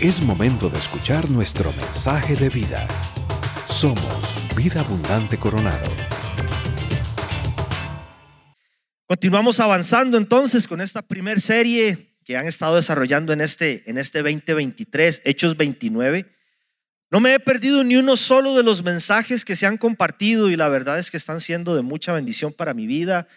Es momento de escuchar nuestro mensaje de vida. Somos Vida Abundante Coronado. Continuamos avanzando entonces con esta primer serie que han estado desarrollando en este, en este 2023, Hechos 29. No me he perdido ni uno solo de los mensajes que se han compartido y la verdad es que están siendo de mucha bendición para mi vida.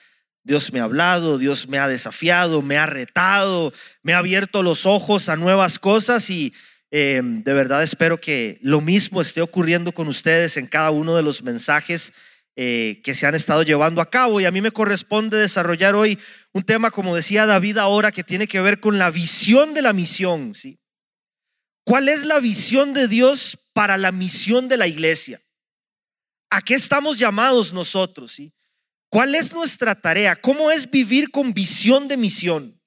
Dios me ha hablado, Dios me ha desafiado, me ha retado, me ha abierto los ojos a nuevas cosas y eh, de verdad espero que lo mismo esté ocurriendo con ustedes en cada uno de los mensajes eh, que se han estado llevando a cabo. Y a mí me corresponde desarrollar hoy un tema, como decía David ahora, que tiene que ver con la visión de la misión. ¿Cuál es la visión de Dios para la misión de la iglesia? ¿A qué estamos llamados nosotros? ¿sí? ¿Cuál es nuestra tarea? ¿Cómo es vivir con visión de misión?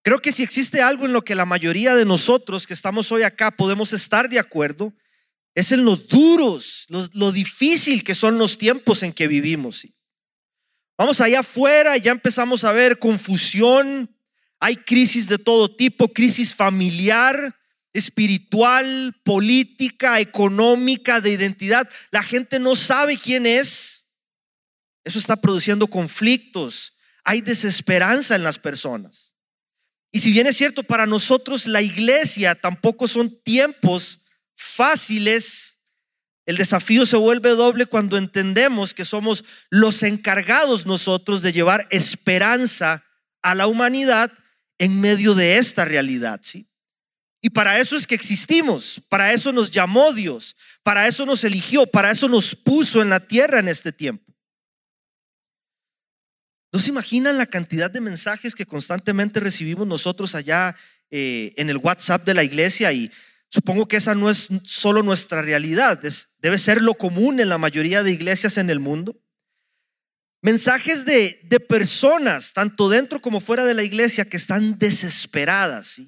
Creo que si existe algo en lo que la mayoría de nosotros que estamos hoy acá podemos estar de acuerdo, es en lo duros, lo, difícil que son los tiempos en que vivimos. Vamos allá afuera y ya empezamos a ver confusión, hay crisis de todo tipo, crisis familiar, espiritual, política, económica, de identidad. La gente no sabe quién es. Eso está produciendo conflictos. Hay desesperanza en las personas. Y si bien es cierto, para nosotros la iglesia tampoco son tiempos fáciles, el desafío se vuelve doble cuando entendemos que somos los encargados nosotros de llevar esperanza a la humanidad en medio de esta realidad, ¿sí? Y para eso es que existimos, para eso nos llamó Dios, para eso nos eligió, para eso nos puso en la tierra en este tiempo. ¿No se imaginan la cantidad de mensajes que constantemente recibimos nosotros allá eh, en el WhatsApp de la iglesia? Y supongo que esa no es solo nuestra realidad, debe ser lo común en la mayoría de iglesias en el mundo. Mensajes de, de personas, tanto dentro como fuera de la iglesia, que están desesperadas,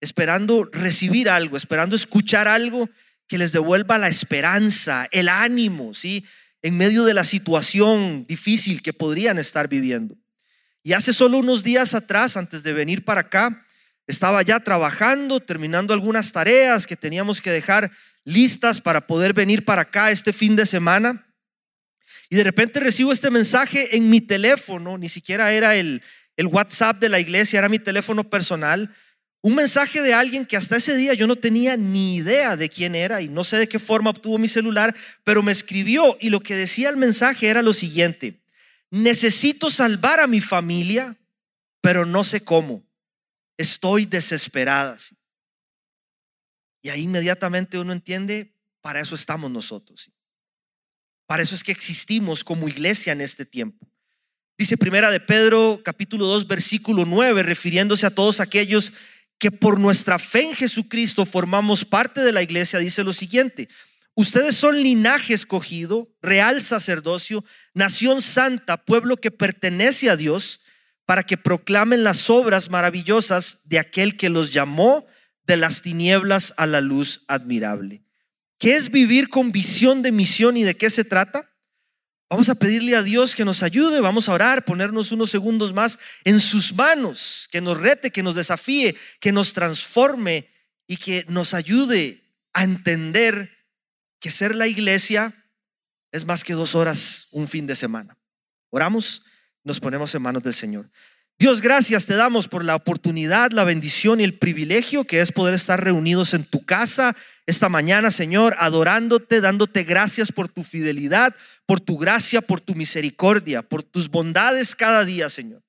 esperando recibir algo, esperando escuchar algo que les devuelva la esperanza, el ánimo, ¿sí? En medio de la situación difícil que podrían estar viviendo. Y hace solo unos días atrás, antes de venir para acá, estaba ya trabajando, terminando algunas tareas que teníamos que dejar listas para poder venir para acá este fin de semana. Y de repente recibo este mensaje en mi teléfono, ni siquiera era el, el WhatsApp de la iglesia, era mi teléfono personal, un mensaje de alguien que hasta ese día yo no tenía ni idea de quién era y no sé de qué forma obtuvo mi celular, pero me escribió y lo que decía el mensaje era lo siguiente, necesito salvar a mi familia, pero no sé cómo, estoy desesperada. Y ahí inmediatamente uno entiende, para eso estamos nosotros. Para eso es que existimos como iglesia en este tiempo. Dice primera de Pedro capítulo 2 versículo 9, refiriéndose a todos aquellos que por nuestra fe en Jesucristo formamos parte de la iglesia, dice lo siguiente. Ustedes son linaje escogido, real sacerdocio, nación santa, pueblo que pertenece a Dios, para que proclamen las obras maravillosas de aquel que los llamó de las tinieblas a la luz admirable. ¿Qué es vivir con visión de misión y de qué se trata? Vamos a pedirle a Dios que nos ayude, vamos a orar, ponernos unos segundos más en sus manos, que nos rete, que nos desafíe, que nos transforme y que nos ayude a entender que ser la iglesia es más que dos horas un fin de semana. Oramos, nos ponemos en manos del Señor. Dios, gracias te damos por la oportunidad, la bendición y el privilegio que es poder estar reunidos en tu casa esta mañana, Señor, adorándote, dándote gracias por tu fidelidad, por tu gracia, por tu misericordia, por tus bondades cada día, Señor.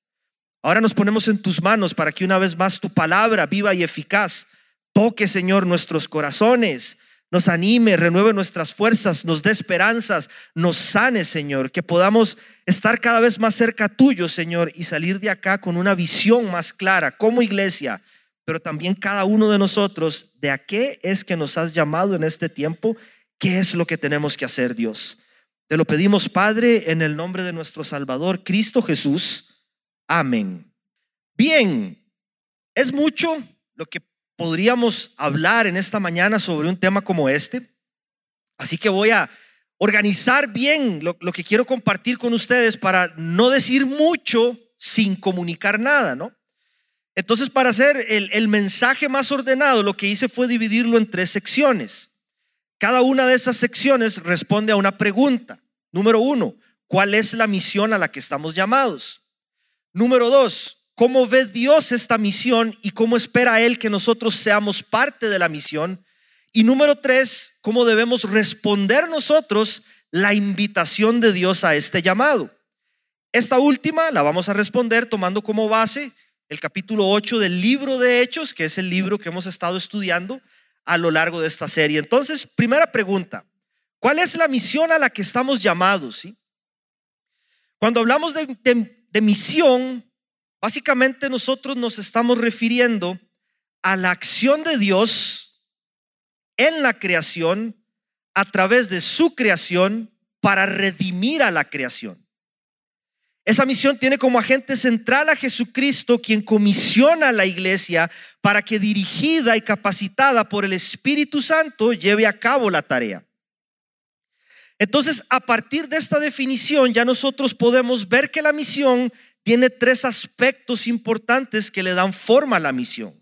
Ahora nos ponemos en tus manos para que una vez más tu palabra viva y eficaz toque, Señor, nuestros corazones, nos anime, renueve nuestras fuerzas, nos dé esperanzas, nos sane, Señor, que podamos estar cada vez más cerca tuyo, Señor, y salir de acá con una visión más clara como iglesia, pero también cada uno de nosotros de a qué es que nos has llamado en este tiempo, qué es lo que tenemos que hacer, Dios. Te lo pedimos, Padre, en el nombre de nuestro Salvador, Cristo Jesús. Amén. Bien, es mucho lo que podríamos hablar en esta mañana sobre un tema como este. Así que voy a organizar bien lo, que quiero compartir con ustedes para no decir mucho sin comunicar nada, ¿no? Entonces, para hacer el, mensaje más ordenado, lo que hice fue dividirlo en tres secciones. Cada una de esas secciones responde a una pregunta. Número uno, ¿cuál es la misión a la que estamos llamados? Número dos, ¿cómo ve Dios esta misión y cómo espera Él que nosotros seamos parte de la misión? Y número tres, ¿cómo debemos responder nosotros la invitación de Dios a este llamado? Esta última la vamos a responder tomando como base el capítulo 8 del libro de Hechos, que es el libro que hemos estado estudiando a lo largo de esta serie. Entonces, primera pregunta, ¿cuál es la misión a la que estamos llamados? ¿sí? Cuando hablamos de, de misión, básicamente nosotros nos estamos refiriendo a la acción de Dios en la creación a través de su creación para redimir a la creación. Esa misión tiene como agente central a Jesucristo, quien comisiona a la iglesia para que dirigida y capacitada por el Espíritu Santo lleve a cabo la tarea. Entonces, a partir de esta definición, ya nosotros podemos ver que la misión tiene tres aspectos importantes que le dan forma a la misión.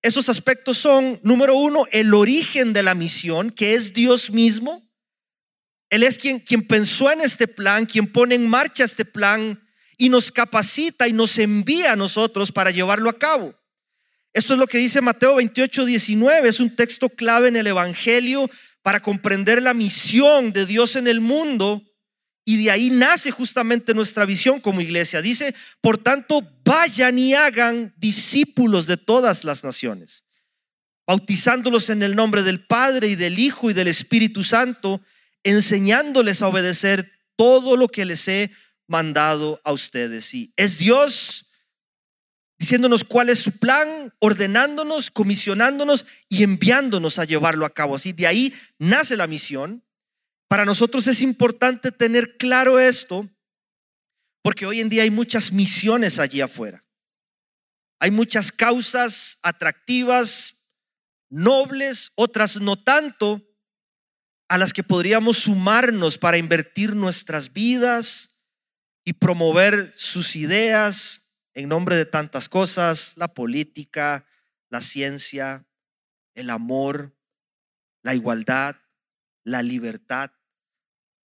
Esos aspectos son, número uno, el origen de la misión, que es Dios mismo. Él es quien, quien pensó en este plan, quien pone en marcha este plan y nos capacita y nos envía a nosotros para llevarlo a cabo. Esto es lo que dice Mateo 28, 19. Es un texto clave en el Evangelio para comprender la misión de Dios en el mundo. Y de ahí nace justamente nuestra visión como iglesia. Dice, por tanto, vayan y hagan discípulos de todas las naciones, bautizándolos en el nombre del Padre y del Hijo y del Espíritu Santo enseñándoles a obedecer todo lo que les he mandado a ustedes. Y es Dios diciéndonos cuál es su plan, ordenándonos, comisionándonos y enviándonos a llevarlo a cabo. Así de ahí nace la misión. Para nosotros es importante tener claro esto, porque hoy en día hay muchas misiones allí afuera. Hay muchas causas atractivas, nobles, otras no tanto, a las que podríamos sumarnos para invertir nuestras vidas y promover sus ideas en nombre de tantas cosas, la política, la ciencia, el amor, la igualdad, la libertad,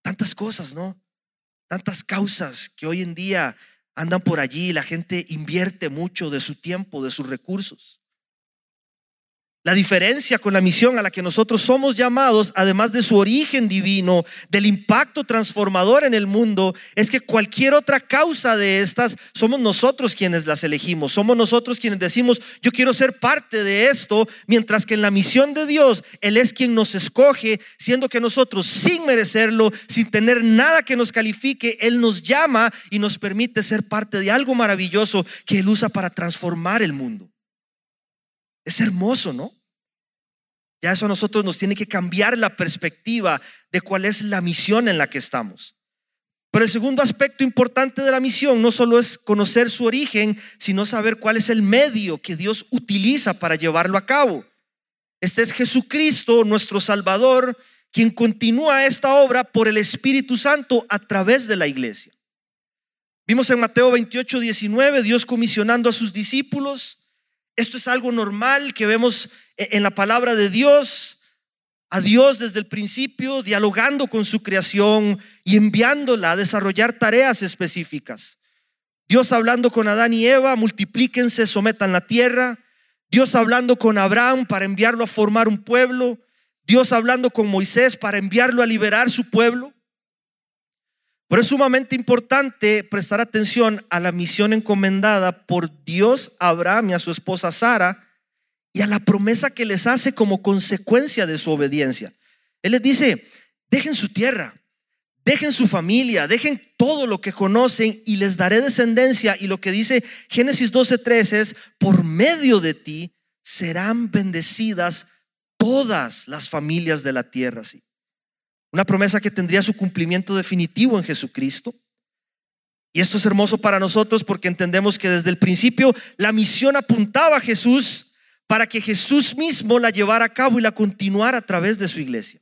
tantas cosas, ¿no? Tantas causas que hoy en día andan por allí, la gente invierte mucho de su tiempo, de sus recursos. La diferencia con la misión a la que nosotros somos llamados, además de su origen divino, del impacto transformador en el mundo, es que cualquier otra causa de estas somos nosotros quienes las elegimos. Somos nosotros quienes decimos, yo quiero ser parte de esto, mientras que en la misión de Dios, Él es quien nos escoge, siendo que nosotros, sin merecerlo, sin tener nada que nos califique, Él nos llama y nos permite ser parte de algo maravilloso que Él usa para transformar el mundo. Es hermoso, ¿no? Ya eso a nosotros nos tiene que cambiar la perspectiva de cuál es la misión en la que estamos. Pero el segundo aspecto importante de la misión no solo es conocer su origen, sino saber cuál es el medio que Dios utiliza para llevarlo a cabo. Este es Jesucristo, nuestro Salvador, quien continúa esta obra por el Espíritu Santo a través de la iglesia. Vimos en Mateo 28, 19, Dios comisionando a sus discípulos esto es algo normal que vemos e-, en la palabra de Dios, a Dios desde el principio, dialogando con su creación y enviándola a desarrollar tareas específicas. Dios hablando con Adán y Eva, multiplíquense, sometan la tierra. Dios hablando con Abraham para enviarlo a formar un pueblo. Dios hablando con Moisés para enviarlo a liberar su pueblo. Pero es sumamente importante prestar atención a la misión encomendada por Dios a Abraham y a su esposa Sara y a la promesa que les hace como consecuencia de su obediencia. Él les dice, dejen su tierra, dejen su familia, dejen todo lo que conocen y les daré descendencia. Y lo que dice Génesis 12:3 es, por medio de ti serán bendecidas todas las familias de la tierra. Una promesa que tendría su cumplimiento definitivo en Jesucristo. Y esto es hermoso para nosotros porque entendemos que desde el principio la misión apuntaba a Jesús para que Jesús mismo la llevara a cabo y la continuara a través de su iglesia.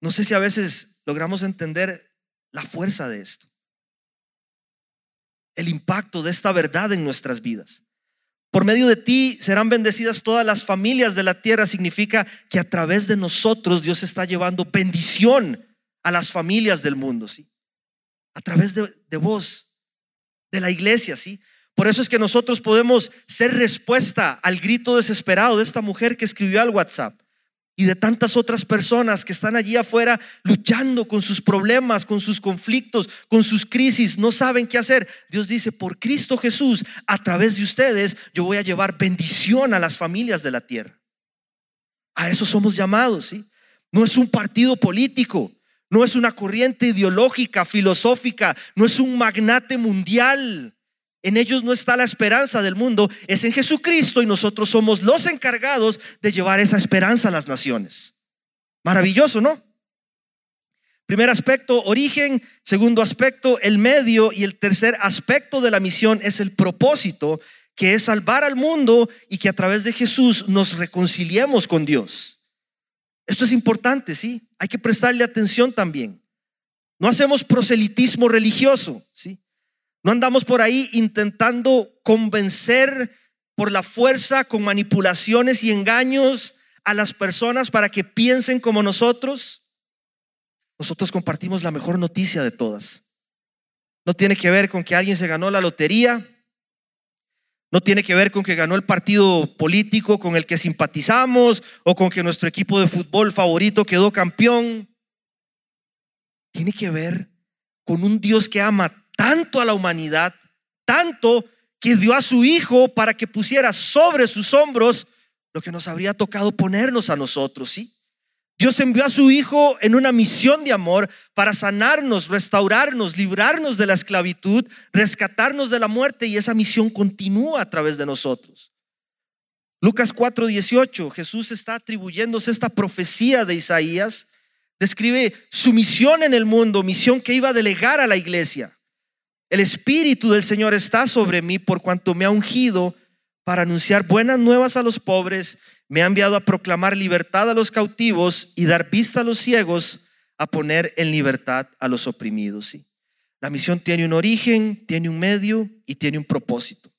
No sé si a veces logramos entender la fuerza de esto, el impacto de esta verdad en nuestras vidas. Por medio de ti serán bendecidas todas las familias de la tierra. Significa que a través de nosotros Dios está llevando bendición a las familias del mundo, ¿sí? A través de, de vos, de la iglesia, ¿sí? Por eso es que nosotros podemos ser respuesta al grito desesperado de esta mujer que escribió al WhatsApp y de tantas otras personas que están allí afuera luchando con sus problemas, con sus conflictos, con sus crisis, no saben qué hacer. Dios dice, por Cristo Jesús, a través de ustedes, yo voy a llevar bendición a las familias de la tierra. A eso somos llamados, ¿sí? No es un partido político, no es una corriente ideológica, filosófica, no es un magnate mundial. En ellos no está la esperanza del mundo, es en Jesucristo y nosotros somos los encargados de llevar esa esperanza a las naciones. Maravilloso, ¿no? Primer aspecto, origen. Segundo aspecto, el medio. Y el tercer aspecto de la misión es el propósito, que es salvar al mundo y que a través de Jesús nos reconciliemos con Dios. Esto es importante, ¿sí? Hay que prestarle atención también. No hacemos proselitismo religioso, ¿sí? No andamos por ahí intentando convencer por la fuerza, con manipulaciones y engaños a las personas para que piensen como nosotros. Nosotros compartimos la mejor noticia de todas. No tiene que ver con que alguien se ganó la lotería. No tiene que ver con que ganó el partido político con el que simpatizamos o con que nuestro equipo de fútbol favorito quedó campeón. Tiene que ver con un Dios que ama tanto a la humanidad, tanto que dio a su Hijo para que pusiera sobre sus hombros lo que nos habría tocado ponernos a nosotros, ¿sí? Dios envió a su Hijo en una misión de amor para sanarnos, restaurarnos, librarnos de la esclavitud, rescatarnos de la muerte y esa misión continúa a través de nosotros. Lucas 4:18, Jesús está atribuyéndose esta profecía de Isaías, describe su misión en el mundo, misión que iba a delegar a la iglesia. El Espíritu del Señor está sobre mí por cuanto me ha ungido para anunciar buenas nuevas a los pobres, me ha enviado a proclamar libertad a los cautivos y dar vista a los ciegos, a poner en libertad a los oprimidos. ¿sí? La misión tiene un origen, tiene un medio y tiene un propósito.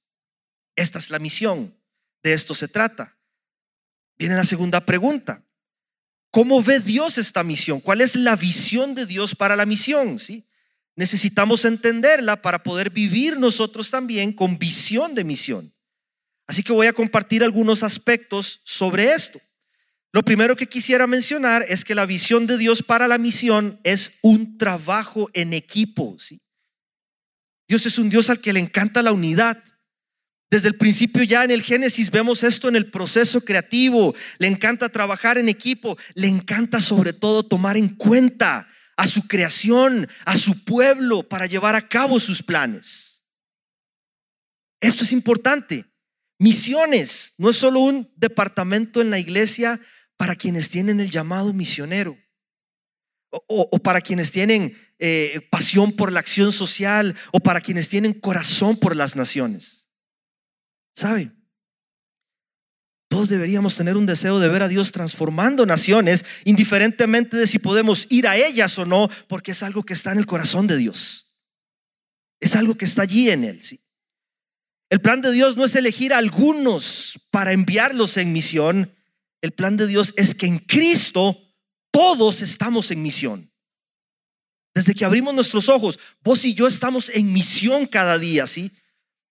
Esta es la misión, de esto se trata. Viene la segunda pregunta. ¿Cómo ve Dios esta misión? ¿Cuál es la visión de Dios para la misión? ¿Sí? Necesitamos entenderla para poder vivir nosotros también con visión de misión. Así que voy a compartir algunos aspectos sobre esto. Lo primero que quisiera mencionar es que la visión de Dios para la misión es un trabajo en equipo. Dios es un Dios al que le encanta la unidad. Desde el principio ya en el Génesis vemos esto en el proceso creativo. Le encanta trabajar en equipo. Le encanta sobre todo tomar en cuenta a su creación, a su pueblo, para llevar a cabo sus planes. Esto es importante. Misiones no es solo un departamento en la iglesia para quienes tienen el llamado misionero o, para quienes tienen eh, pasión por la acción social o para quienes tienen corazón por las naciones. ¿Sabe? Todos deberíamos tener un deseo de ver a Dios transformando naciones, indiferentemente de si podemos ir a ellas o no, porque es algo que está en el corazón de Dios. Es algo que está allí en Él. El plan de Dios no es elegir a algunos para enviarlos en misión. El plan de Dios es que en Cristo todos estamos en misión. Desde que abrimos nuestros ojos, vos y yo estamos en misión cada día, ¿sí?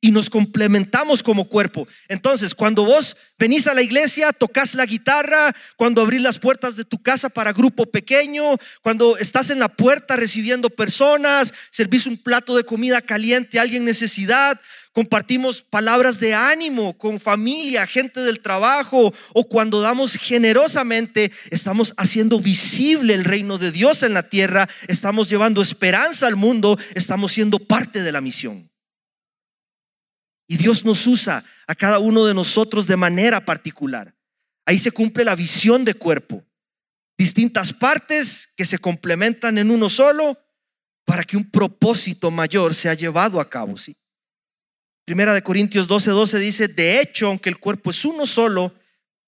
Y nos complementamos como cuerpo. Entonces, cuando vos venís a la iglesia, tocas la guitarra, cuando abrís las puertas de tu casa para grupo pequeño, cuando estás en la puerta recibiendo personas, servís un plato de comida caliente a alguien en necesidad, compartimos palabras de ánimo con familia, gente del trabajo, o cuando damos generosamente, estamos haciendo visible el reino de Dios en la tierra, estamos llevando esperanza al mundo, estamos siendo parte de la misión. Y Dios nos usa a cada uno de nosotros de manera particular. Ahí se cumple la visión de cuerpo. Distintas partes que se complementan en uno solo para que un propósito mayor sea llevado a cabo. Primera de Corintios 12, 12 dice, de hecho, aunque el cuerpo es uno solo,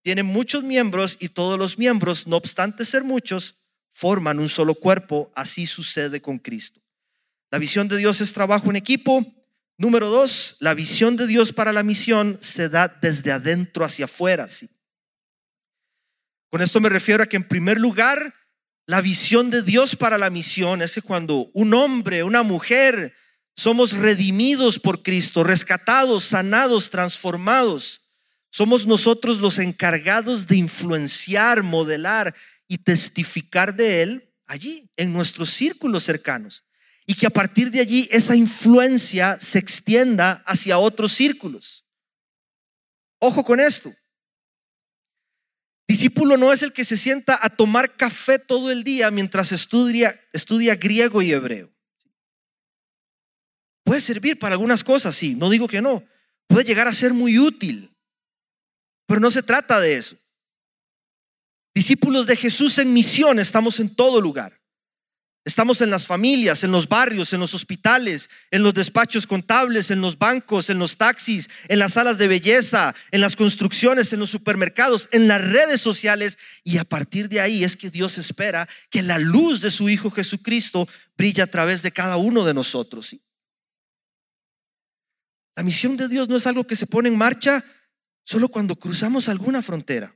tiene muchos miembros y todos los miembros, no obstante ser muchos, forman un solo cuerpo. Así sucede con Cristo. La visión de Dios es trabajo en equipo, Número dos, la visión de Dios para la misión se da desde adentro hacia afuera. Con esto me refiero a que en primer lugar, la visión de Dios para la misión es que cuando un hombre, una mujer, somos redimidos por Cristo, rescatados, sanados, transformados, somos nosotros los encargados de influenciar, modelar y testificar de Él allí, en nuestros círculos cercanos. Y que a partir de allí esa influencia se extienda hacia otros círculos. Ojo con esto. Discípulo no es el que se sienta a tomar café todo el día mientras estudia, griego y hebreo. Puede servir para algunas cosas, sí, no digo que no. Puede llegar a ser muy útil, pero no se trata de eso. Discípulos de Jesús en misión estamos en todo lugar. Estamos en las familias, en los barrios, en los hospitales, en los despachos contables, en los bancos, en los taxis, en las salas de belleza, en las construcciones, en los supermercados, en las redes sociales. Y a partir de ahí es que Dios espera que la luz de su Hijo Jesucristo brille a través de cada uno de nosotros. La misión de Dios no es algo que se pone en marcha solo cuando cruzamos alguna frontera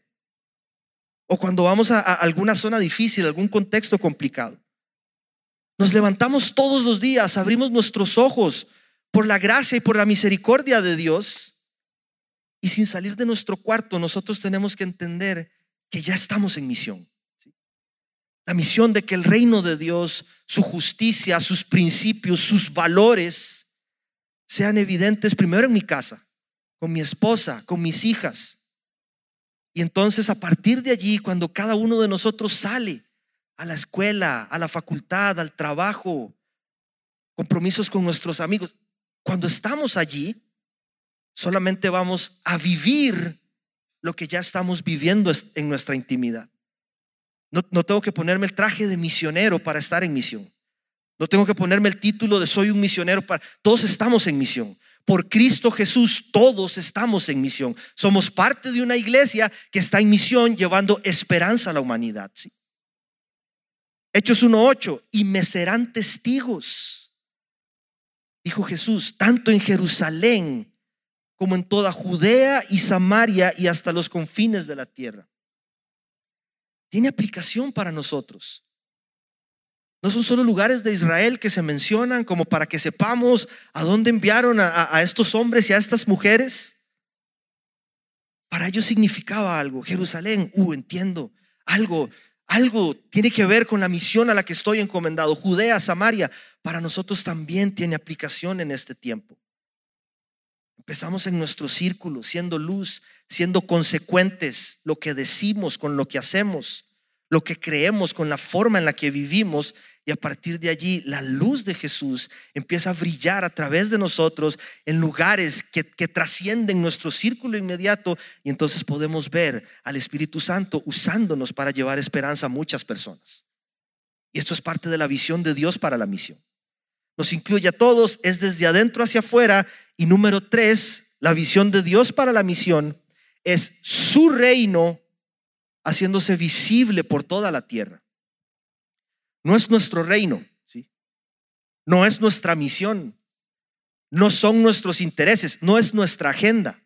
o cuando vamos a, a alguna zona difícil, algún contexto complicado. Nos levantamos todos los días, abrimos nuestros ojos por la gracia y por la misericordia de Dios. Y sin salir de nuestro cuarto, nosotros tenemos que entender que ya estamos en misión. La misión de que el reino de Dios, su justicia, sus principios, sus valores sean evidentes primero en mi casa, con mi esposa, con mis hijas. Y entonces a partir de allí, cuando cada uno de nosotros sale a la escuela, a la facultad, al trabajo, compromisos con nuestros amigos. Cuando estamos allí, solamente vamos a vivir lo que ya estamos viviendo en nuestra intimidad. No, tengo que ponerme el traje de misionero para estar en misión. No tengo que ponerme el título de soy un misionero para... Todos estamos en misión. Por Cristo Jesús, todos estamos en misión. Somos parte de una iglesia que está en misión llevando esperanza a la humanidad. ¿sí? Hechos 1.8, y me serán testigos, dijo Jesús, tanto en Jerusalén como en toda Judea y Samaria y hasta los confines de la tierra. Tiene aplicación para nosotros. No son solo lugares de Israel que se mencionan como para que sepamos a dónde enviaron a, a estos hombres y a estas mujeres. Para ellos significaba algo. Jerusalén, uh, entiendo, algo algo tiene que ver con la misión a la que estoy encomendado. Judea, Samaria, para nosotros también tiene aplicación en este tiempo. Empezamos en nuestro círculo, siendo luz, siendo consecuentes lo que decimos con lo que hacemos, lo que creemos con la forma en la que vivimos y a partir de allí la luz de Jesús empieza a brillar a través de nosotros en lugares que, que, trascienden nuestro círculo inmediato y entonces podemos ver al Espíritu Santo usándonos para llevar esperanza a muchas personas. Y esto es parte de la visión de Dios para la misión. Nos incluye a todos, es desde adentro hacia afuera. Y número tres, la visión de Dios para la misión es su reino haciéndose visible por toda la tierra. No es nuestro reino, ¿sí? No es nuestra misión. No son nuestros intereses, no es nuestra agenda.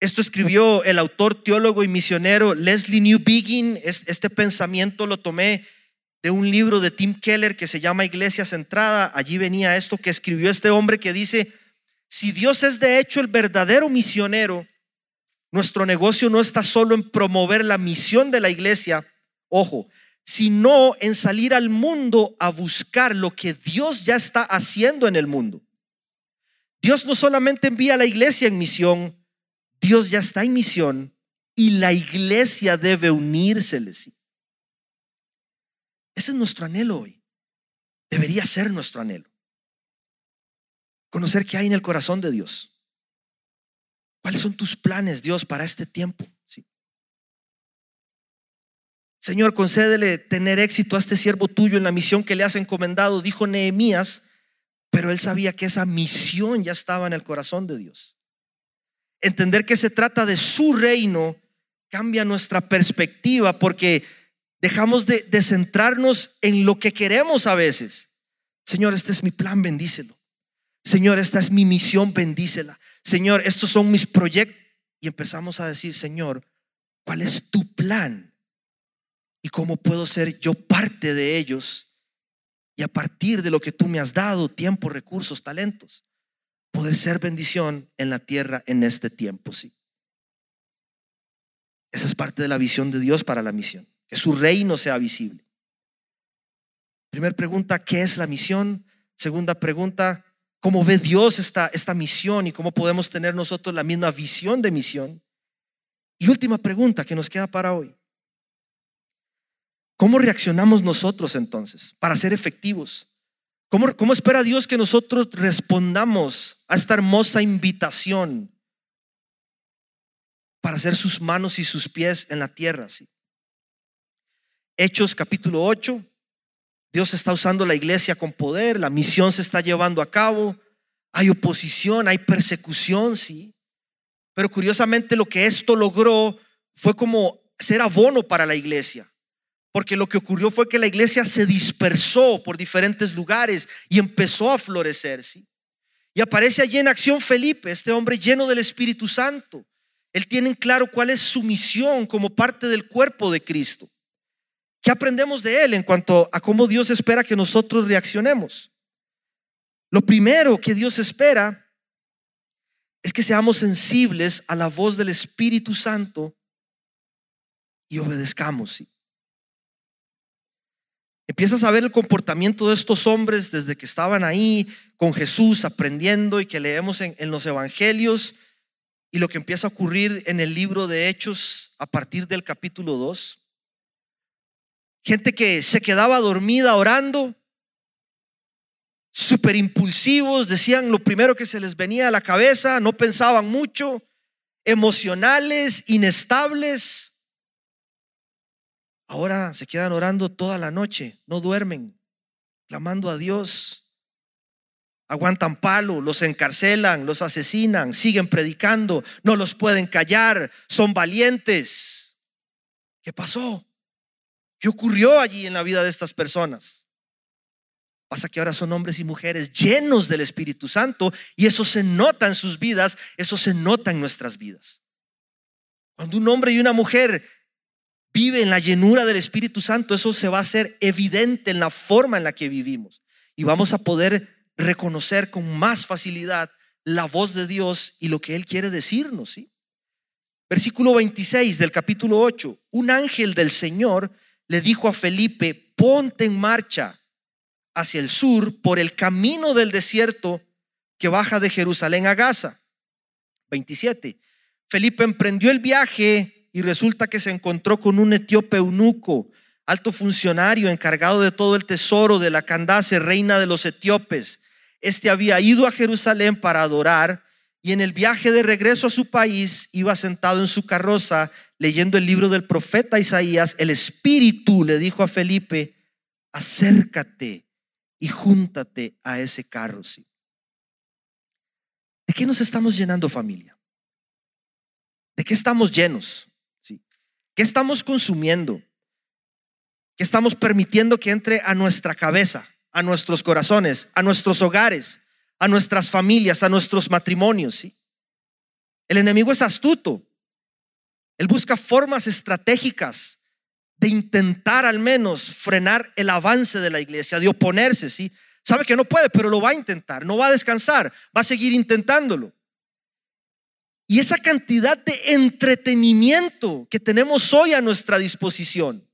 Esto escribió el autor, teólogo y misionero Leslie Newbegin. Este pensamiento lo tomé de un libro de Tim Keller que se llama Iglesia Centrada. Allí venía esto que escribió este hombre que dice, si Dios es de hecho el verdadero misionero, nuestro negocio no está solo en promover la misión de la iglesia, ojo, sino en salir al mundo a buscar lo que Dios ya está haciendo en el mundo. Dios no solamente envía a la iglesia en misión, Dios ya está en misión y la iglesia debe unírseles. Ese es nuestro anhelo hoy. Debería ser nuestro anhelo. Conocer qué hay en el corazón de Dios. ¿Cuáles son tus planes, Dios, para este tiempo? Señor, concédele tener éxito a este siervo tuyo en la misión que le has encomendado, dijo Nehemías, pero él sabía que esa misión ya estaba en el corazón de Dios. Entender que se trata de su reino cambia nuestra perspectiva porque dejamos de, de centrarnos en lo que queremos a veces. Señor, este es mi plan, bendícelo. Señor, esta es mi misión, bendícela. Señor, estos son mis proyectos. Y empezamos a decir, Señor, ¿cuál es tu plan? ¿Y cómo puedo ser yo parte de ellos? Y a partir de lo que tú me has dado, tiempo, recursos, talentos, poder ser bendición en la tierra en este tiempo, sí. Esa es parte de la visión de Dios para la misión, que su reino sea visible. Primera pregunta, ¿qué es la misión? Segunda pregunta, ¿cómo ve Dios esta, esta misión y cómo podemos tener nosotros la misma visión de misión? Y última pregunta que nos queda para hoy. ¿Cómo reaccionamos nosotros entonces para ser efectivos? ¿Cómo, ¿Cómo, espera Dios que nosotros respondamos a esta hermosa invitación para ser sus manos y sus pies en la tierra? ¿sí? Hechos capítulo 8, Dios está usando la iglesia con poder, la misión se está llevando a cabo, hay oposición, hay persecución, sí. Pero curiosamente lo que esto logró fue como ser abono para la iglesia. Porque lo que ocurrió fue que la iglesia se dispersó por diferentes lugares y empezó a florecer, ¿sí? Y aparece allí en acción Felipe, este hombre lleno del Espíritu Santo. Él tiene claro cuál es su misión como parte del cuerpo de Cristo. ¿Qué aprendemos de él en cuanto a cómo Dios espera que nosotros reaccionemos? Lo primero que Dios espera es que seamos sensibles a la voz del Espíritu Santo y obedezcamos. Empiezas a ver el comportamiento de estos hombres desde que estaban ahí con Jesús aprendiendo y que leemos en, en los evangelios y lo que empieza a ocurrir en el libro de Hechos a partir del capítulo 2. Gente que se quedaba dormida orando, súper impulsivos, decían lo primero que se les venía a la cabeza, no pensaban mucho, emocionales, inestables. Ahora se quedan orando toda la noche, no duermen, clamando a Dios. Aguantan palo, los encarcelan, los asesinan, siguen predicando, no los pueden callar, son valientes. ¿Qué pasó? ¿Qué ocurrió allí en la vida de estas personas? Pasa que ahora son hombres y mujeres llenos del Espíritu Santo y eso se nota en sus vidas, eso se nota en nuestras vidas. Cuando un hombre y una mujer vive en la llenura del Espíritu Santo, eso se va a hacer evidente en la forma en la que vivimos y vamos a poder reconocer con más facilidad la voz de Dios y lo que Él quiere decirnos. ¿sí? Versículo 26 del capítulo 8, un ángel del Señor le dijo a Felipe, ponte en marcha hacia el sur por el camino del desierto que baja de Jerusalén a Gaza. 27. Felipe emprendió el viaje y resulta que se encontró con un etíope eunuco, alto funcionario encargado de todo el tesoro de la Candace, reina de los etíopes. Este había ido a Jerusalén para adorar y en el viaje de regreso a su país iba sentado en su carroza leyendo el libro del profeta Isaías. El Espíritu le dijo a Felipe, acércate y júntate a ese carro. ¿De qué nos estamos llenando familia? ¿De qué estamos llenos? ¿Qué estamos consumiendo? ¿Qué estamos permitiendo que entre a nuestra cabeza, a nuestros corazones, a nuestros hogares? a nuestras familias, a nuestros matrimonios. ¿sí? El enemigo es astuto. Él busca formas estratégicas de intentar al menos frenar el avance de la iglesia, de oponerse, ¿sí? Sabe que no puede, pero lo va a intentar, no va a descansar, va a seguir intentándolo. Y esa cantidad de entretenimiento que tenemos hoy a nuestra disposición,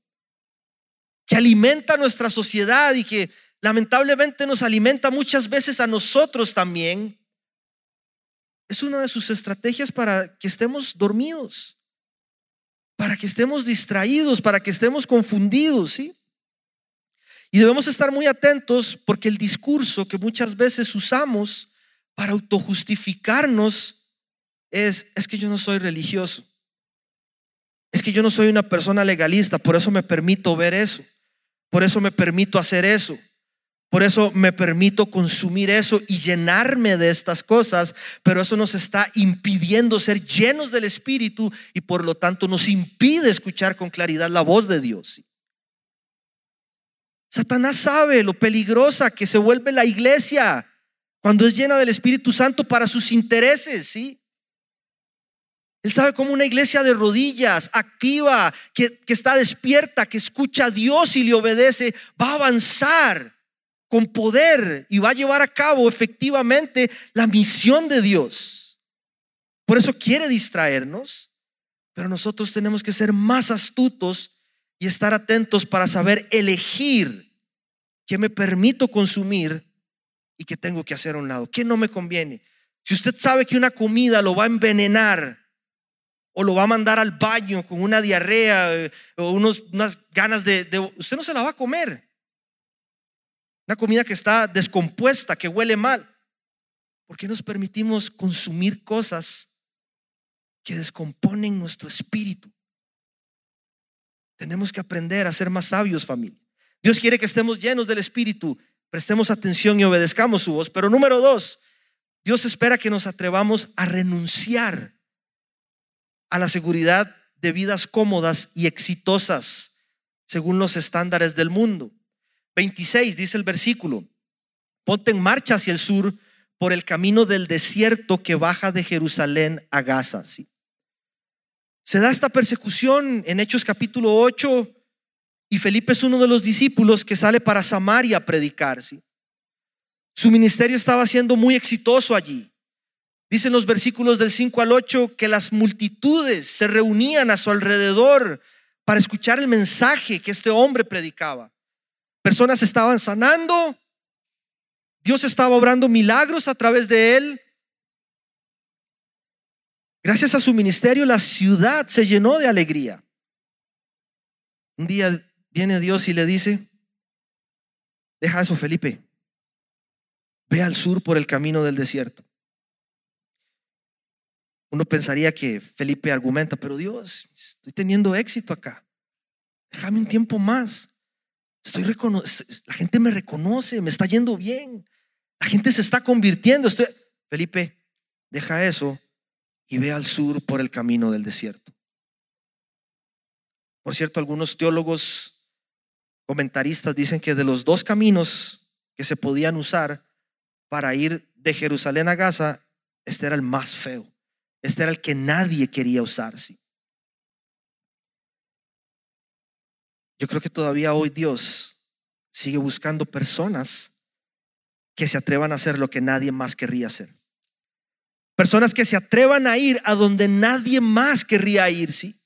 que alimenta nuestra sociedad y que lamentablemente nos alimenta muchas veces a nosotros también, es una de sus estrategias para que estemos dormidos, para que estemos distraídos, para que estemos confundidos, ¿sí? Y debemos estar muy atentos porque el discurso que muchas veces usamos para autojustificarnos es, es que yo no soy religioso, es que yo no soy una persona legalista, por eso me permito ver eso, por eso me permito hacer eso. Por eso me permito consumir eso y llenarme de estas cosas, pero eso nos está impidiendo ser llenos del Espíritu y por lo tanto nos impide escuchar con claridad la voz de Dios. Satanás sabe lo peligrosa que se vuelve la iglesia cuando es llena del Espíritu Santo para sus intereses, ¿sí? Él sabe cómo una iglesia de rodillas, activa, que, que, está despierta, que escucha a Dios y le obedece, va a avanzar con poder y va a llevar a cabo efectivamente la misión de Dios. Por eso quiere distraernos, pero nosotros tenemos que ser más astutos y estar atentos para saber elegir qué me permito consumir y qué tengo que hacer a un lado, qué no me conviene. Si usted sabe que una comida lo va a envenenar o lo va a mandar al baño con una diarrea eh, o unos, unas ganas de, de, usted no se la va a comer. Una comida que está descompuesta, que huele mal. ¿Por qué nos permitimos consumir cosas que descomponen nuestro espíritu? Tenemos que aprender a ser más sabios, familia. Dios quiere que estemos llenos del espíritu, prestemos atención y obedezcamos su voz. Pero número dos, Dios espera que nos atrevamos a renunciar a la seguridad de vidas cómodas y exitosas según los estándares del mundo. 26 dice el versículo, ponte en marcha hacia el sur por el camino del desierto que baja de Jerusalén a Gaza. ¿sí? Se da esta persecución en Hechos capítulo 8 y Felipe es uno de los discípulos que sale para Samaria a predicar. ¿sí? Su ministerio estaba siendo muy exitoso allí. Dicen los versículos del 5 al 8 que las multitudes se reunían a su alrededor para escuchar el mensaje que este hombre predicaba. Personas estaban sanando. Dios estaba obrando milagros a través de él. Gracias a su ministerio la ciudad se llenó de alegría. Un día viene Dios y le dice, deja eso Felipe, ve al sur por el camino del desierto. Uno pensaría que Felipe argumenta, pero Dios, estoy teniendo éxito acá. Déjame un tiempo más. Estoy la gente me reconoce, me está yendo bien. La gente se está convirtiendo. Felipe, deja eso y ve al sur por el camino del desierto. Por cierto, algunos teólogos comentaristas dicen que de los dos caminos que se podían usar para ir de Jerusalén a Gaza, este era el más feo. Este era el que nadie quería usar. ¿sí? Yo creo que todavía hoy Dios sigue buscando personas que se atrevan a hacer lo que nadie más querría hacer. Personas que se atrevan a ir a donde nadie más querría ir, ¿sí?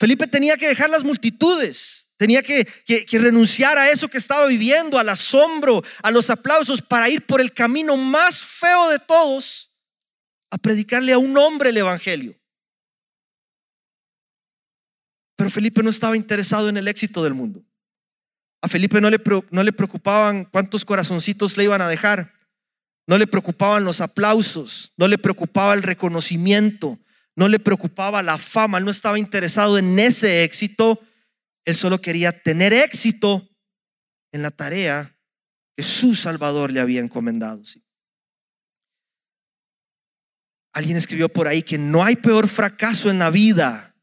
Felipe tenía que dejar las multitudes, tenía que, que, renunciar a eso que estaba viviendo, al asombro, a los aplausos, para ir por el camino más feo de todos a predicarle a un hombre el Evangelio. Pero Felipe no estaba interesado en el éxito del mundo. A Felipe no le, no le preocupaban cuántos corazoncitos le iban a dejar. No le preocupaban los aplausos, no le preocupaba el reconocimiento, no le preocupaba la fama, él no estaba interesado en ese éxito, él solo quería tener éxito en la tarea que su Salvador le había encomendado. Alguien escribió por ahí que no hay peor fracaso en la vida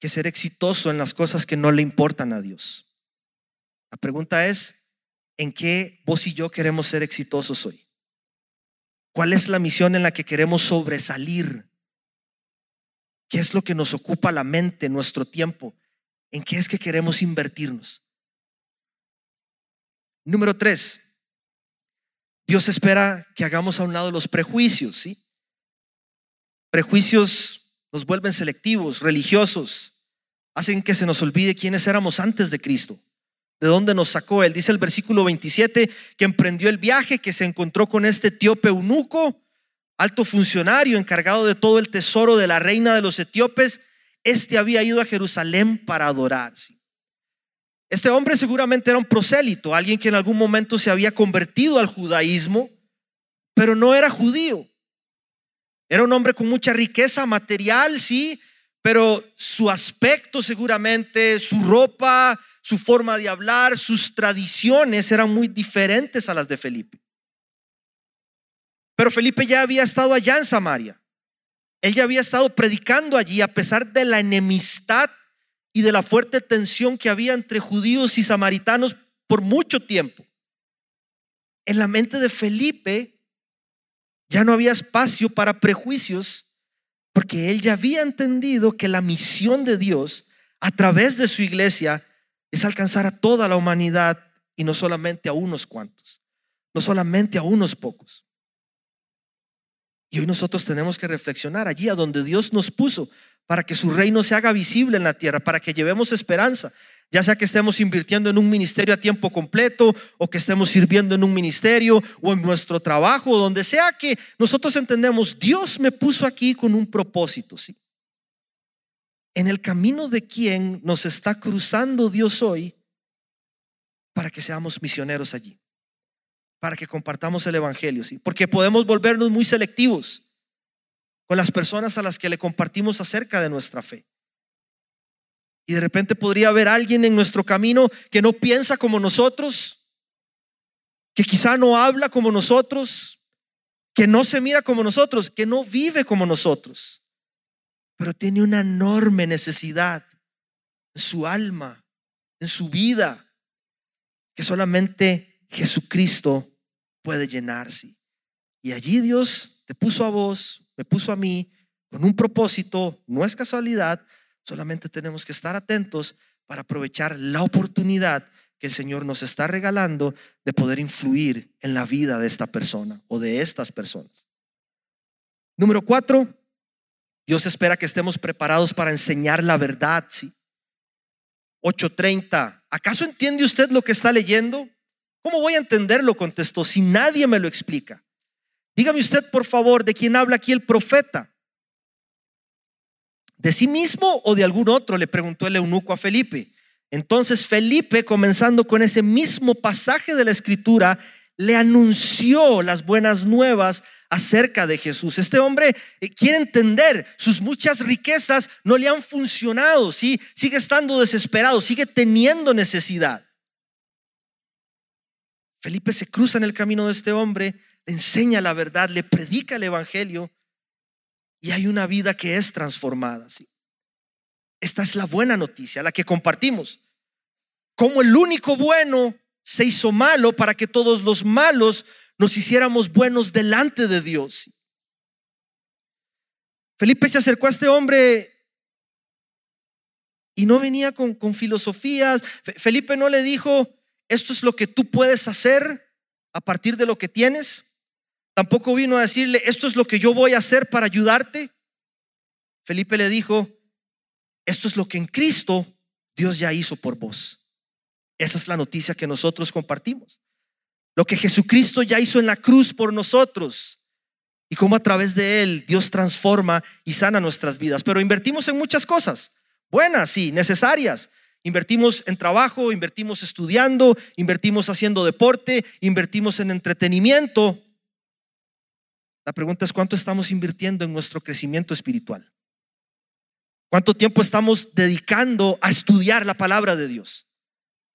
que ser exitoso en las cosas que no le importan a Dios. La pregunta es, ¿en qué vos y yo queremos ser exitosos hoy? ¿Cuál es la misión en la que queremos sobresalir? ¿Qué es lo que nos ocupa la mente, nuestro tiempo? ¿En qué es que queremos invertirnos? Número tres, Dios espera que hagamos a un lado los prejuicios, ¿sí? Prejuicios nos vuelven selectivos, religiosos, hacen que se nos olvide quiénes éramos antes de Cristo, de dónde nos sacó Él. Dice el versículo 27 que emprendió el viaje, que se encontró con este etíope eunuco, alto funcionario encargado de todo el tesoro de la reina de los etíopes. Este había ido a Jerusalén para adorar. Este hombre seguramente era un prosélito, alguien que en algún momento se había convertido al judaísmo, pero no era judío. Era un hombre con mucha riqueza material, sí, pero su aspecto seguramente, su ropa, su forma de hablar, sus tradiciones eran muy diferentes a las de Felipe. Pero Felipe ya había estado allá en Samaria. Él ya había estado predicando allí a pesar de la enemistad y de la fuerte tensión que había entre judíos y samaritanos por mucho tiempo. en la mente de Felipe ya no había espacio para prejuicios, porque él ya había entendido que la misión de Dios a través de su iglesia es alcanzar a toda la humanidad y no solamente a unos cuantos, no solamente a unos pocos. Y hoy nosotros tenemos que reflexionar allí a donde Dios nos puso para que su reino se haga visible en la tierra, para que llevemos esperanza, ya sea que estemos invirtiendo en un ministerio a tiempo completo o que estemos sirviendo en un ministerio o en nuestro trabajo, donde sea que nosotros entendemos, Dios me puso aquí con un propósito, ¿sí? En el camino de quien nos está cruzando Dios hoy para que seamos misioneros allí, para que compartamos el Evangelio, ¿sí? Porque podemos volvernos muy selectivos con las personas a las que le compartimos acerca de nuestra fe. Y de repente podría haber alguien en nuestro camino que no piensa como nosotros, que quizá no habla como nosotros, que no se mira como nosotros, que no vive como nosotros, pero tiene una enorme necesidad en su alma, en su vida, que solamente Jesucristo puede llenarse. Y allí Dios te puso a vos, me puso a mí con un propósito, no es casualidad, solamente tenemos que estar atentos para aprovechar la oportunidad que el Señor nos está regalando de poder influir en la vida de esta persona o de estas personas. Número cuatro, Dios espera que estemos preparados para enseñar la verdad. ¿sí? 8.30, ¿acaso entiende usted lo que está leyendo? ¿Cómo voy a entenderlo? Contestó, si nadie me lo explica. Dígame usted, por favor, de quién habla aquí el profeta. ¿De sí mismo o de algún otro? Le preguntó el eunuco a Felipe. Entonces Felipe, comenzando con ese mismo pasaje de la escritura, le anunció las buenas nuevas acerca de Jesús. Este hombre eh, quiere entender, sus muchas riquezas no le han funcionado, ¿sí? sigue estando desesperado, sigue teniendo necesidad. Felipe se cruza en el camino de este hombre enseña la verdad, le predica el Evangelio y hay una vida que es transformada. Esta es la buena noticia, la que compartimos. Como el único bueno se hizo malo para que todos los malos nos hiciéramos buenos delante de Dios. Felipe se acercó a este hombre y no venía con, con filosofías. Felipe no le dijo, esto es lo que tú puedes hacer a partir de lo que tienes. Tampoco vino a decirle, esto es lo que yo voy a hacer para ayudarte. Felipe le dijo, esto es lo que en Cristo Dios ya hizo por vos. Esa es la noticia que nosotros compartimos. Lo que Jesucristo ya hizo en la cruz por nosotros y cómo a través de Él Dios transforma y sana nuestras vidas. Pero invertimos en muchas cosas, buenas y necesarias. Invertimos en trabajo, invertimos estudiando, invertimos haciendo deporte, invertimos en entretenimiento, la pregunta es cuánto estamos invirtiendo en nuestro crecimiento espiritual. ¿Cuánto tiempo estamos dedicando a estudiar la palabra de Dios?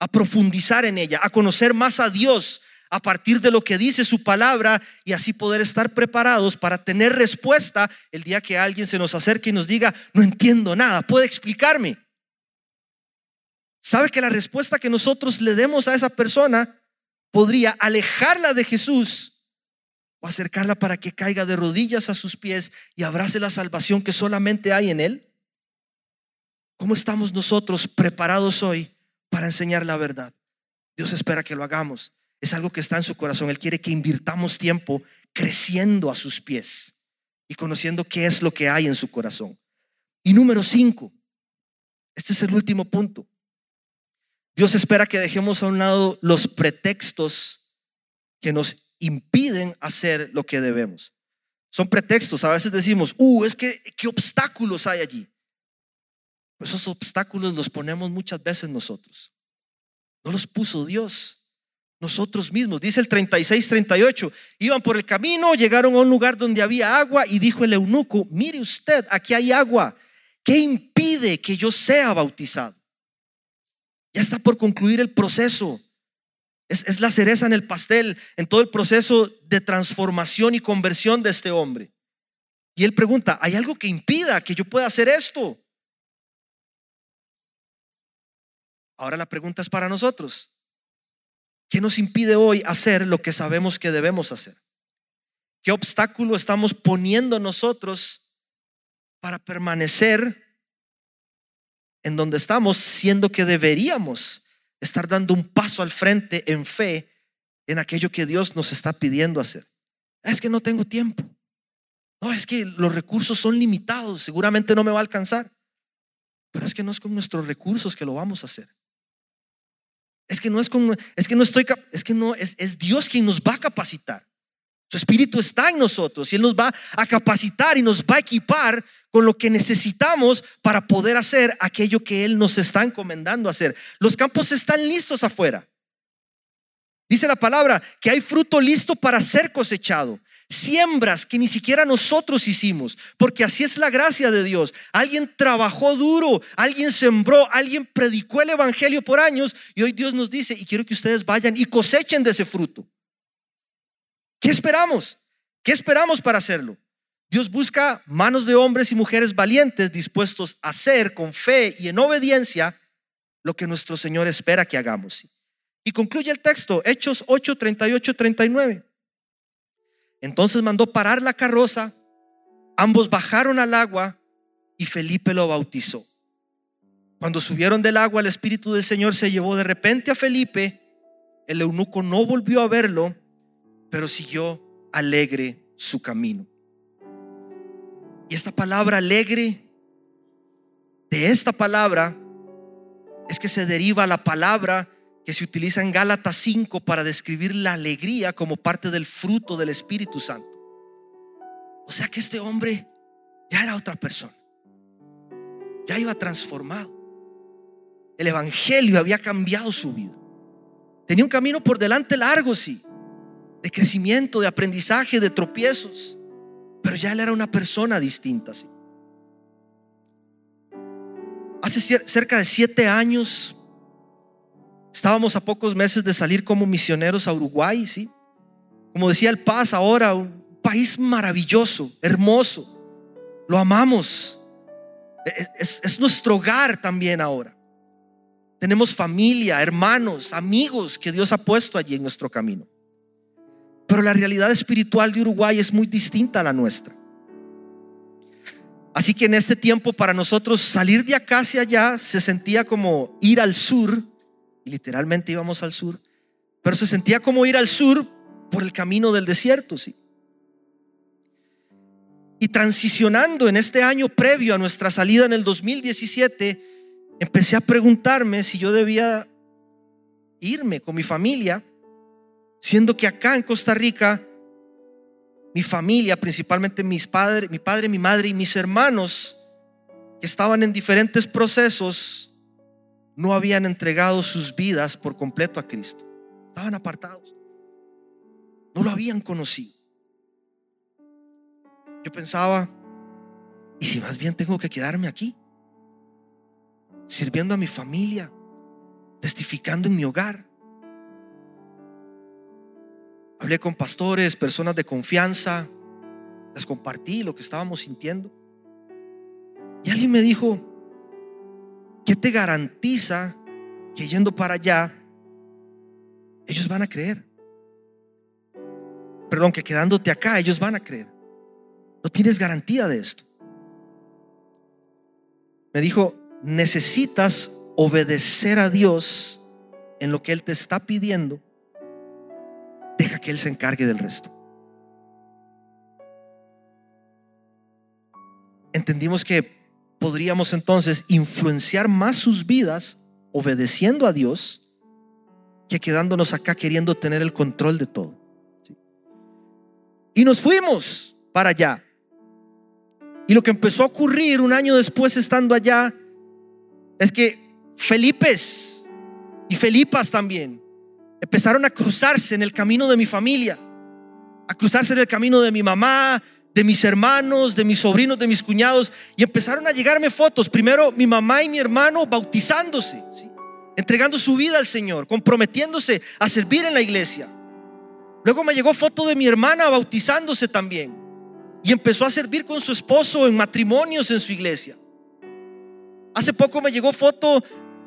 A profundizar en ella, a conocer más a Dios a partir de lo que dice su palabra y así poder estar preparados para tener respuesta el día que alguien se nos acerque y nos diga, no entiendo nada, ¿puede explicarme? ¿Sabe que la respuesta que nosotros le demos a esa persona podría alejarla de Jesús o acercarla para que caiga de rodillas a sus pies y abrace la salvación que solamente hay en Él? ¿Cómo estamos nosotros preparados hoy para enseñar la verdad? Dios espera que lo hagamos. Es algo que está en su corazón. Él quiere que invirtamos tiempo creciendo a sus pies y conociendo qué es lo que hay en su corazón. Y número cinco, este es el último punto. Dios espera que dejemos a un lado los pretextos que nos impiden hacer lo que debemos. Son pretextos. A veces decimos, uh, es que, ¿qué obstáculos hay allí? Pues esos obstáculos los ponemos muchas veces nosotros. No los puso Dios, nosotros mismos. Dice el 36, 38. Iban por el camino, llegaron a un lugar donde había agua y dijo el eunuco, mire usted, aquí hay agua. ¿Qué impide que yo sea bautizado? Ya está por concluir el proceso. Es, la cereza en el pastel en todo el proceso de transformación y conversión de este hombre. Y él pregunta, ¿hay algo que impida que yo pueda hacer esto? Ahora la pregunta es para nosotros. ¿Qué nos impide hoy hacer lo que sabemos que debemos hacer? ¿Qué obstáculo estamos poniendo nosotros para permanecer en donde estamos, siendo que deberíamos estar dando un paso al frente en fe en aquello que Dios nos está pidiendo hacer? Es que no tengo tiempo. No, es que los recursos son limitados, seguramente no me va a alcanzar. Pero es que no es con nuestros recursos que lo vamos a hacer. Es que no es con, es que no estoy, es que no, es, es Dios quien nos va a capacitar. Su espíritu está en nosotros y Él nos va a capacitar y nos va a equipar con lo que necesitamos para poder hacer aquello que Él nos está encomendando hacer. Los campos están listos afuera. Dice la palabra que hay fruto listo para ser cosechado. Siembras que ni siquiera nosotros hicimos, porque así es la gracia de Dios. Alguien trabajó duro, alguien sembró, alguien predicó el Evangelio por años y hoy Dios nos dice, y quiero que ustedes vayan y cosechen de ese fruto. ¿Qué esperamos? ¿Qué esperamos para hacerlo? Dios busca manos de hombres y mujeres valientes dispuestos a hacer con fe y en obediencia lo que nuestro Señor espera que hagamos. Y concluye el texto, Hechos 8, 38, 39. Entonces mandó parar la carroza, ambos bajaron al agua y Felipe lo bautizó. Cuando subieron del agua, el Espíritu del Señor se llevó de repente a Felipe, el eunuco no volvió a verlo pero siguió alegre su camino. Y esta palabra alegre, de esta palabra, es que se deriva la palabra que se utiliza en Gálatas 5 para describir la alegría como parte del fruto del Espíritu Santo. O sea que este hombre ya era otra persona, ya iba transformado. El Evangelio había cambiado su vida. Tenía un camino por delante largo, sí, de crecimiento, de aprendizaje, de tropiezos. Pero ya él era una persona distinta. ¿sí? Hace cerca de siete años estábamos a pocos meses de salir como misioneros a Uruguay, ¿sí? Como decía el Paz ahora, un país maravilloso, hermoso. Lo amamos. Es, es nuestro hogar también ahora. Tenemos familia, hermanos, amigos que Dios ha puesto allí en nuestro camino. Pero la realidad espiritual de Uruguay es muy distinta a la nuestra. Así que en este tiempo para nosotros salir de acá hacia allá se sentía como ir al sur, y literalmente íbamos al sur, pero se sentía como ir al sur por el camino del desierto, sí. Y transicionando en este año previo a nuestra salida en el 2017, empecé a preguntarme si yo debía irme con mi familia Siendo que acá en Costa Rica, mi familia, principalmente mis padres, mi padre, mi madre y mis hermanos, que estaban en diferentes procesos, no habían entregado sus vidas por completo a Cristo. Estaban apartados. No lo habían conocido. Yo pensaba, ¿y si más bien tengo que quedarme aquí? Sirviendo a mi familia, testificando en mi hogar. Hablé con pastores, personas de confianza, les compartí lo que estábamos sintiendo. Y alguien me dijo, ¿qué te garantiza que yendo para allá, ellos van a creer? Perdón, que quedándote acá, ellos van a creer. No tienes garantía de esto. Me dijo, necesitas obedecer a Dios en lo que Él te está pidiendo que Él se encargue del resto. Entendimos que podríamos entonces influenciar más sus vidas obedeciendo a Dios que quedándonos acá queriendo tener el control de todo. Y nos fuimos para allá. Y lo que empezó a ocurrir un año después estando allá es que Felipes y Felipas también empezaron a cruzarse en el camino de mi familia, a cruzarse en el camino de mi mamá, de mis hermanos, de mis sobrinos, de mis cuñados, y empezaron a llegarme fotos. Primero mi mamá y mi hermano bautizándose, entregando su vida al Señor, comprometiéndose a servir en la iglesia. Luego me llegó foto de mi hermana bautizándose también, y empezó a servir con su esposo en matrimonios en su iglesia. Hace poco me llegó foto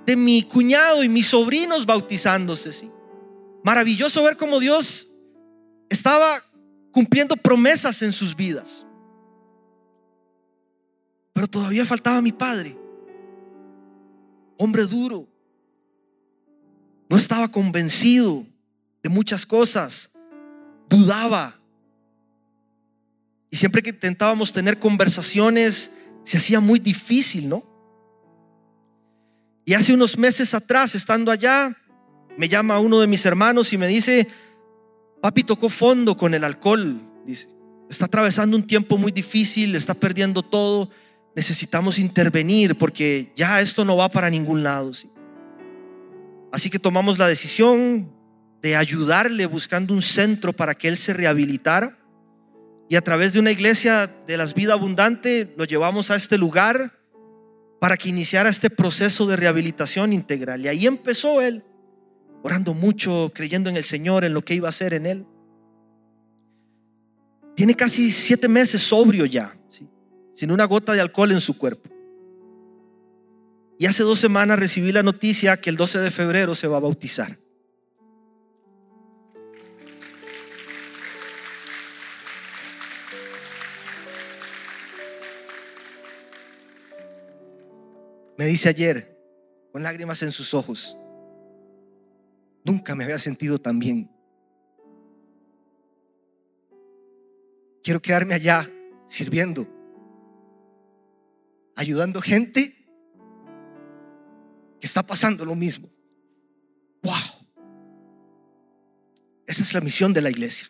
de mi cuñado y mis sobrinos bautizándose. Maravilloso ver cómo Dios estaba cumpliendo promesas en sus vidas. Pero todavía faltaba mi padre, hombre duro. No estaba convencido de muchas cosas, dudaba. Y siempre que intentábamos tener conversaciones, se hacía muy difícil, ¿no? Y hace unos meses atrás, estando allá, me llama uno de mis hermanos y me dice, papi tocó fondo con el alcohol, dice, está atravesando un tiempo muy difícil, está perdiendo todo, necesitamos intervenir porque ya esto no va para ningún lado. Así que tomamos la decisión de ayudarle buscando un centro para que él se rehabilitara. Y a través de una iglesia de las vidas abundante lo llevamos a este lugar para que iniciara este proceso de rehabilitación integral. Y ahí empezó él, orando mucho, creyendo en el Señor, en lo que iba a hacer en él. Tiene casi siete meses sobrio ya sin una gota de alcohol en su cuerpo. Y hace dos semanas recibí la noticia que el 12 de febrero se va a bautizar. Me dice ayer, con lágrimas en sus ojos, nunca me había sentido tan bien. Quiero quedarme allá sirviendo ayudando gente que está pasando lo mismo. Wow. Esa es la misión de la iglesia.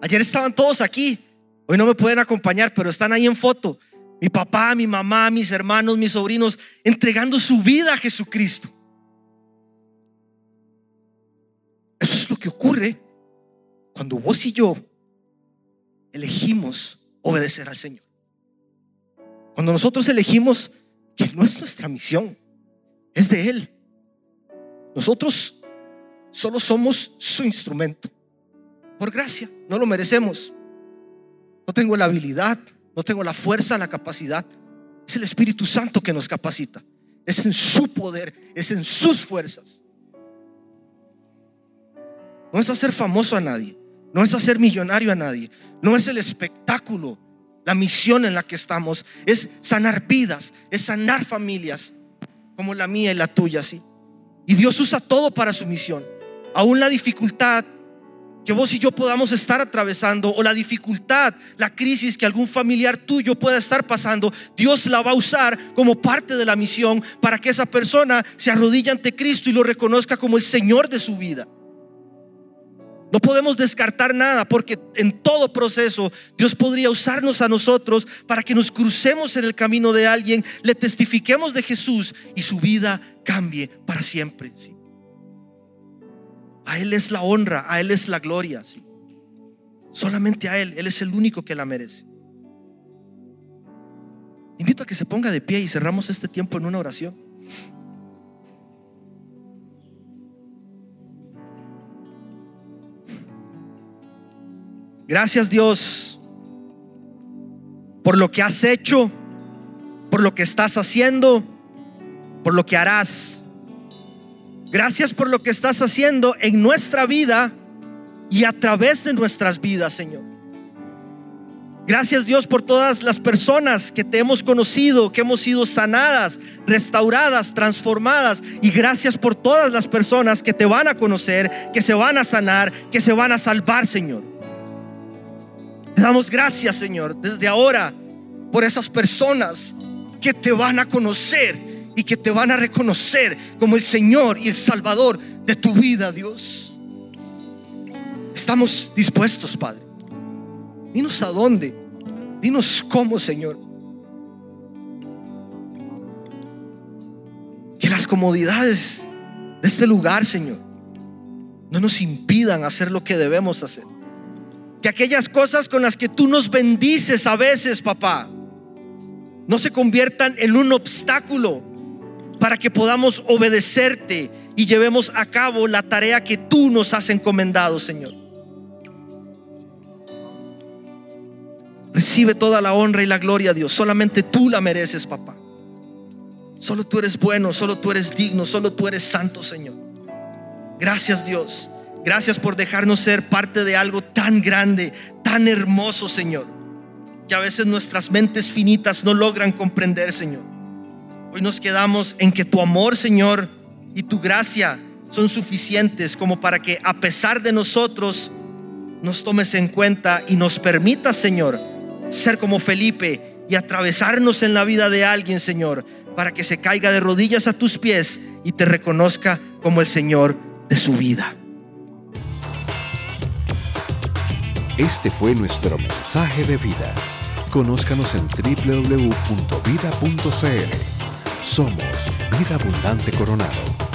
Ayer estaban todos aquí. Hoy no me pueden acompañar, pero están ahí en foto. Mi papá, mi mamá, mis hermanos, mis sobrinos, entregando su vida a Jesucristo. Que ocurre cuando vos y yo elegimos obedecer al Señor. Cuando nosotros elegimos que no es nuestra misión, es de Él. Nosotros solo somos su instrumento. Por gracia, no lo merecemos. No tengo la habilidad, no tengo la fuerza, la capacidad. Es el Espíritu Santo que nos capacita. Es en su poder, es en sus fuerzas. No es hacer famoso a nadie, no es hacer millonario a nadie, no es el espectáculo la misión en la que estamos es sanar vidas, es sanar familias, como la mía y la tuya, sí. Y Dios usa todo para su misión. Aún la dificultad que vos y yo podamos estar atravesando o la dificultad, la crisis que algún familiar tuyo pueda estar pasando, Dios la va a usar como parte de la misión para que esa persona se arrodille ante Cristo y lo reconozca como el Señor de su vida. No podemos descartar nada porque en todo proceso Dios podría usarnos a nosotros para que nos crucemos en el camino de alguien, le testifiquemos de Jesús y su vida cambie para siempre. A Él es la honra, a Él es la gloria. Solamente a Él, Él es el único que la merece. Invito a que se ponga de pie y cerramos este tiempo en una oración. Gracias Dios por lo que has hecho, por lo que estás haciendo, por lo que harás. Gracias por lo que estás haciendo en nuestra vida y a través de nuestras vidas, Señor. Gracias Dios por todas las personas que te hemos conocido, que hemos sido sanadas, restauradas, transformadas. Y gracias por todas las personas que te van a conocer, que se van a sanar, que se van a salvar, Señor. Te damos gracias, Señor, desde ahora por esas personas que te van a conocer y que te van a reconocer como el Señor y el Salvador de tu vida, Dios. Estamos dispuestos, Padre. Dinos a dónde. Dinos cómo, Señor. Que las comodidades de este lugar, Señor, no nos impidan hacer lo que debemos hacer. Que aquellas cosas con las que tú nos bendices a veces, papá, no se conviertan en un obstáculo para que podamos obedecerte y llevemos a cabo la tarea que tú nos has encomendado, Señor. Recibe toda la honra y la gloria, Dios. Solamente tú la mereces, papá. Solo tú eres bueno, solo tú eres digno, solo tú eres santo, Señor. Gracias Dios. Gracias por dejarnos ser parte de algo tan grande, tan hermoso, Señor, que a veces nuestras mentes finitas no logran comprender, Señor. Hoy nos quedamos en que tu amor, Señor, y tu gracia son suficientes como para que a pesar de nosotros nos tomes en cuenta y nos permitas, Señor, ser como Felipe y atravesarnos en la vida de alguien, Señor, para que se caiga de rodillas a tus pies y te reconozca como el Señor de su vida. Este fue nuestro mensaje de vida. Conózcanos en www.vida.cl. Somos Vida Abundante Coronado.